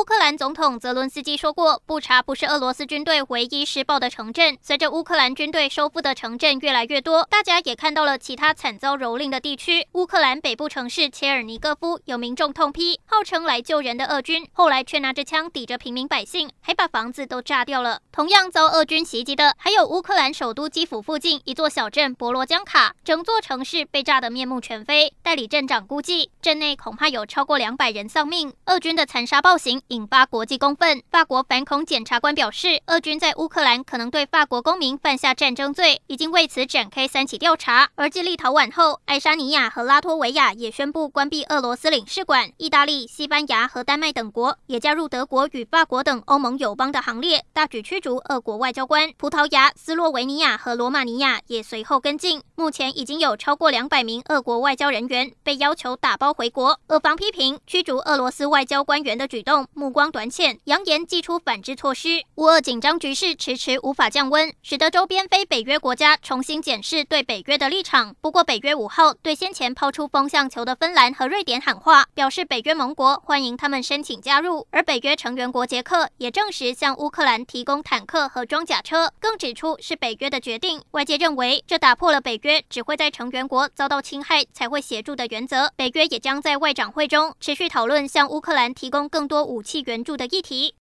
乌克兰总统泽伦斯基说过，布查不是俄罗斯军队唯一施暴的城镇。随着乌克兰军队收复的城镇越来越多，大家也看到了其他惨遭蹂躏的地区。乌克兰北部城市切尔尼戈夫有民众痛批，号称来救人的俄军，后来却拿着枪抵着平民百姓，还把房子都炸掉了。同样遭俄军袭击的，还有乌克兰首都基辅附近一座小镇博罗江卡，整座城市被炸得面目全非。代理镇长估计，镇内恐怕有超过两百人丧命。俄军的残杀暴行。引发国际公愤。法国反恐检察官表示，俄军在乌克兰可能对法国公民犯下战争罪，已经为此展开三起调查。而继立陶宛后，爱沙尼亚和拉脱维亚也宣布关闭俄罗斯领事馆。意大利、西班牙和丹麦等国也加入德国与法国等欧盟友邦的行列，大举驱逐俄国外交官。葡萄牙、斯洛维尼亚和罗马尼亚也随后跟进。目前已经有超过两百名俄国外交人员被要求打包回国。俄方批评驱逐俄罗斯外交官员的举动目光短浅，扬言祭出反制措施。乌俄紧张局势迟迟无法降温，使得周边非北约国家重新检视对北约的立场。不过，北约五号对先前抛出风向球的芬兰和瑞典喊话，表示北约盟国欢迎他们申请加入。而北约成员国捷克也证实向乌克兰提供坦克和装甲车，更指出是北约的决定。外界认为这打破了北约只会在成员国遭到侵害才会协助的原则。北约也将在外长会中持续讨论向乌克兰提供更多武器气援助的议题。